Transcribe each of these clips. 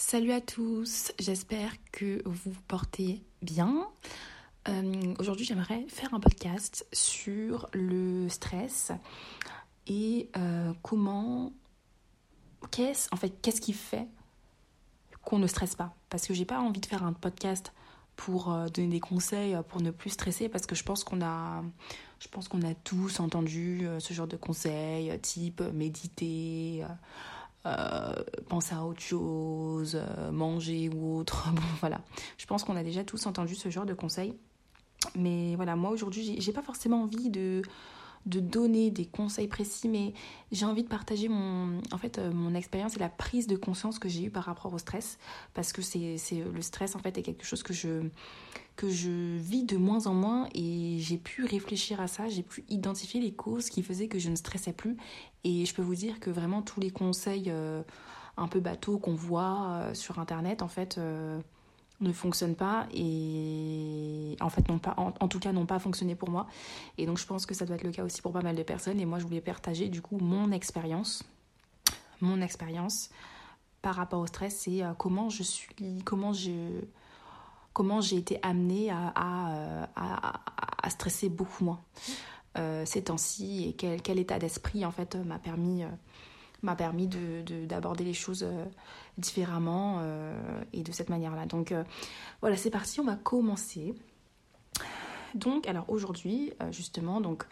Salut à tous, j'espère que vous vous portez bien. Euh, Aujourd'hui, j'aimerais faire un podcast sur le stress et euh, comment, qu'est-ce, en fait, qu'est-ce qui fait qu'on ne stresse pas? Parce que j'ai pas envie de faire un podcast pour euh, donner des conseils pour ne plus stresser, parce que je pense qu'on a, je pense qu'on a tous entendu ce genre de conseils, type méditer. Euh, penser à autre chose, euh, manger ou autre. Bon, voilà. Je pense qu'on a déjà tous entendu ce genre de conseils. Mais voilà, moi aujourd'hui, j'ai- j'ai pas forcément envie de, de donner des conseils précis, mais j'ai envie de partager mon, en fait, euh, mon expérience et la prise de conscience que j'ai eue par rapport au stress. Parce que c'est, le stress, en fait, est quelque chose que je, que je vis de moins en moins et j'ai pu réfléchir à ça, j'ai pu identifier les causes qui faisaient que je ne stressais plus. Et je peux vous dire que vraiment tous les conseils euh, un peu bateaux qu'on voit euh, sur Internet, en fait, ne fonctionnent pas et en fait, n'ont pas, en, tout cas, n'ont pas fonctionné pour moi. Et donc, je pense que ça doit être le cas aussi pour pas mal de personnes. Et moi, je voulais partager du coup mon expérience, mon expérience par rapport au stress et euh, comment je suis, comment je, comment j'ai été amenée à, à, euh, à- à- stresser beaucoup moins euh, ces temps-ci et quel, quel état d'esprit en fait m'a permis m'a permis de, de- d'aborder les choses euh, différemment euh, et de cette manière-là. Donc euh, voilà, c'est parti, on va commencer. Donc alors aujourd'hui justement donc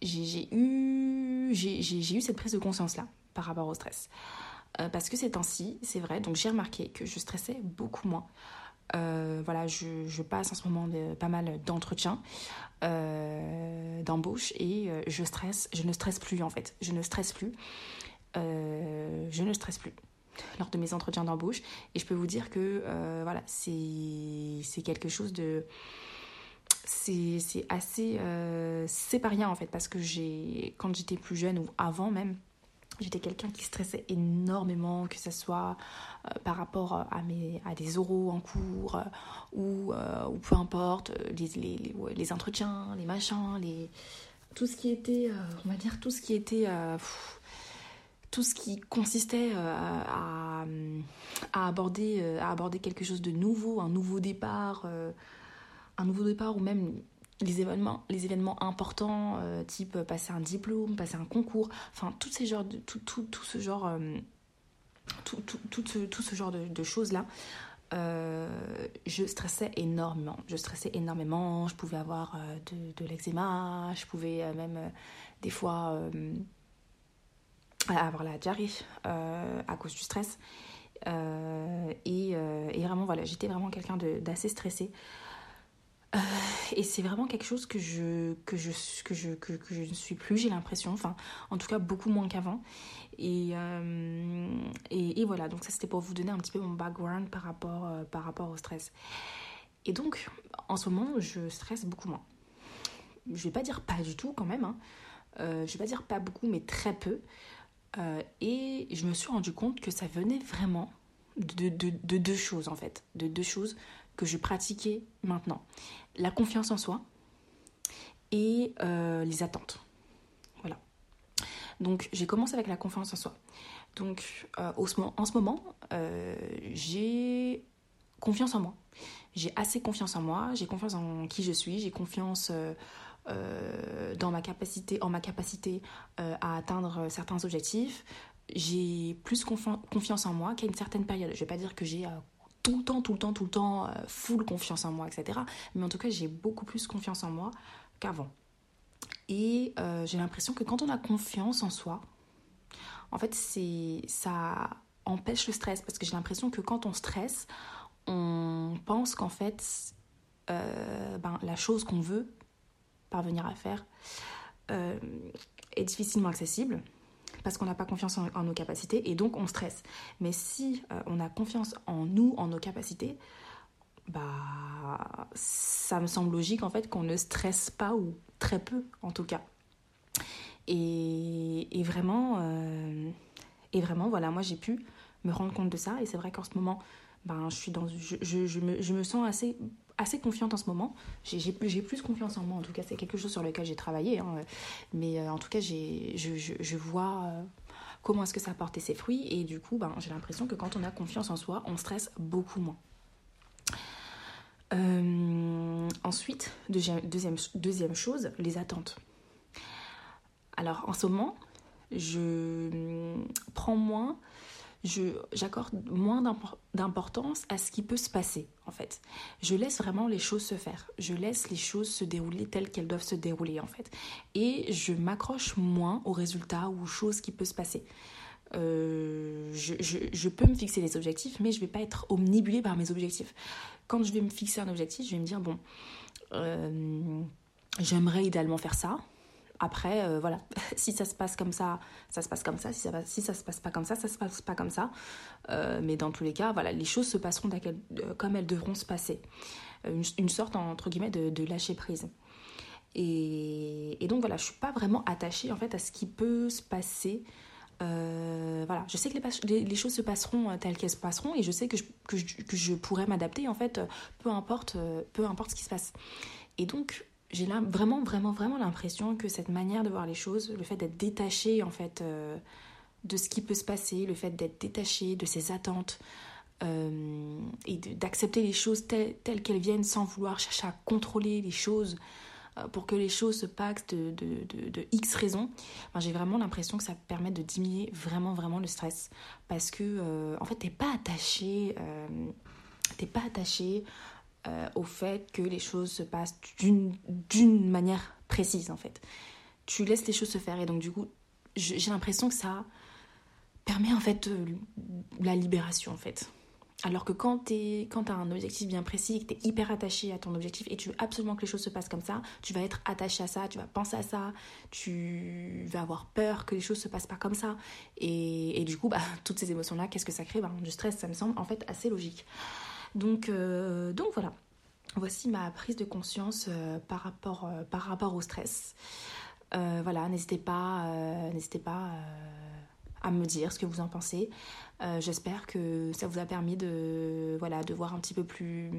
j'ai, eu eu cette prise de conscience là par rapport au stress. Parce que ces temps-ci, c'est vrai, donc j'ai remarqué que je stressais beaucoup moins. Voilà, je, passe en ce moment de- pas mal d'entretiens, euh, d'embauche et je stresse, je ne stresse plus en fait, je ne stresse plus, je ne stresse plus lors de mes entretiens d'embauche. Et je peux vous dire que euh, voilà, c'est quelque chose de c'est assez euh, c'est pas rien en fait parce que j'ai quand j'étais plus jeune ou avant même J'étais quelqu'un qui stressait énormément, que ce soit euh, par rapport à, mes, à des oraux en cours euh, ou, euh, ou peu importe, euh, les, les, les, entretiens, les machins, les, tout ce qui était, euh, on va dire, tout ce qui était, euh, tout ce qui consistait euh, à, aborder, euh, à aborder quelque chose de nouveau, un nouveau départ, euh, un nouveau départ ou même les événements, les événements importants, type passer un diplôme, passer un concours, enfin tout, ces genres de, tout, tout, tout ce genre, tout, tout, tout, ce, genre de, choses-là, je stressais énormément. Je stressais énormément, je pouvais avoir de, l'eczéma, je pouvais même des fois avoir la diarrhée euh, à cause du stress. Euh, et, euh, et vraiment, voilà, j'étais vraiment quelqu'un d'assez stressé. Et c'est vraiment quelque chose que je, que je, que je, que, je ne suis plus, j'ai l'impression. Enfin, en tout cas, beaucoup moins qu'avant. Et, et, voilà, donc ça c'était pour vous donner un petit peu mon background par rapport, par rapport au stress. Et donc, en ce moment, je stresse beaucoup moins. Je vais pas dire pas du tout quand même. Hein. Je vais pas dire pas beaucoup, mais très peu. Euh, et je me suis rendu compte que ça venait vraiment de, de, de deux choses en fait. De deux choses que je pratiquais maintenant. La confiance en soi et euh, les attentes. Voilà. Donc j'ai commencé avec la confiance en soi. Donc euh, en ce moment, j'ai confiance en moi. J'ai assez confiance en moi, j'ai confiance en qui je suis, j'ai confiance euh, euh, dans ma capacité, en ma capacité euh, à atteindre certains objectifs. J'ai plus confi- confiance en moi qu'à une certaine période. Je vais pas dire que j'ai euh, tout le temps, tout le temps, tout le temps euh, full confiance en moi, etc. Mais en tout cas, j'ai beaucoup plus confiance en moi qu'avant. Et euh, j'ai l'impression que quand on a confiance en soi, en fait, ça empêche le stress parce que j'ai l'impression que quand on stresse, on pense qu'en fait, euh, ben, la chose qu'on veut parvenir à faire euh, est difficilement accessible parce qu'on n'a pas confiance en, nos capacités et donc on stresse. Mais si euh, on a confiance en nous, en nos capacités, bah ça me semble logique en fait qu'on ne stresse pas ou très peu en tout cas. Et, et vraiment, euh, et vraiment voilà, moi j'ai pu me rendre compte de ça et c'est vrai qu'en ce moment, ben je suis dans, je, je, je me, je me sens assez assez confiante en ce moment. J'ai plus, confiance en moi, en tout cas, c'est quelque chose sur lequel j'ai travaillé. hein. Mais euh, en tout cas, je, je, je vois. euh, comment est-ce que ça a porté ses fruits. Et du coup, ben, j'ai l'impression que quand on a confiance en soi, on stresse beaucoup moins. Euh, ensuite, deuxième, deuxième, deuxième chose, les attentes. Alors en ce moment, je prends moins j'accorde moins d'importance à ce qui peut se passer en fait. Je laisse vraiment les choses se faire. Je laisse les choses se dérouler telles qu'elles doivent se dérouler en fait. Et je m'accroche moins aux résultats ou aux choses qui peuvent se passer. Euh, je, je, peux me fixer des objectifs, mais je ne vais pas être omnibulée par mes objectifs. Quand je vais me fixer un objectif, je vais me dire, bon, euh, j'aimerais idéalement faire ça, après, euh, voilà, si ça se passe comme ça, ça se passe comme ça. Si ça, si ça se passe pas comme ça, ça se passe pas comme ça. Euh, mais dans tous les cas, voilà, les choses se passeront euh, comme elles devront se passer. Une, sorte, entre guillemets, de, lâcher prise. Et, donc, voilà, je suis pas vraiment attachée, en fait, à ce qui peut se passer. voilà, je sais que les, choses se passeront telles qu'elles se passeront et je sais que je, que je, que je pourrais m'adapter, en fait, peu importe, peu importe ce qui se passe. Et donc, j'ai vraiment, vraiment, vraiment l'impression que cette manière de voir les choses, le fait d'être détaché en fait euh, de ce qui peut se passer, le fait d'être détaché de ses attentes euh, et d'accepter les choses telles, qu'elles viennent sans vouloir chercher à contrôler les choses euh, pour que les choses se passent de, X raisons, j'ai vraiment l'impression que ça permet de diminuer vraiment, vraiment le stress. Parce que en fait, t'es pas attaché, t'es pas attaché euh, au fait que les choses se passent d'une manière précise en fait. Tu laisses les choses se faire et donc du coup j'ai l'impression que ça permet en fait euh, la libération en fait. Alors que quand tu as un objectif bien précis que tu es hyper attaché à ton objectif et tu veux absolument que les choses se passent comme ça, tu vas être attaché à ça, tu vas penser à ça, tu vas avoir peur que les choses se passent pas comme ça. Et, et du coup, bah, toutes ces émotions-là, qu'est-ce que ça crée? Bah, Du stress, ça me semble en fait assez logique. Donc, euh, donc voilà, voici ma prise de conscience euh, par, rapport, euh, par rapport au stress. voilà, n'hésitez pas, n'hésitez pas à me dire ce que vous en pensez. J'espère que ça vous a permis de, voir un petit peu plus...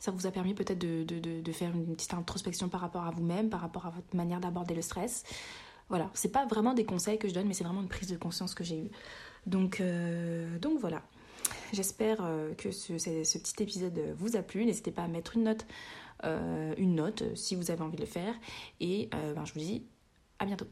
Ça vous a permis peut-être de, faire une petite introspection par rapport à vous-même, par rapport à votre manière d'aborder le stress. Voilà, c'est pas vraiment des conseils que je donne, mais c'est vraiment une prise de conscience que j'ai eue. Donc, donc voilà. J'espère euh, que ce, petit épisode vous a plu. N'hésitez pas à mettre une note, euh, note si vous avez envie de le faire. Et euh, ben, je vous dis à bientôt.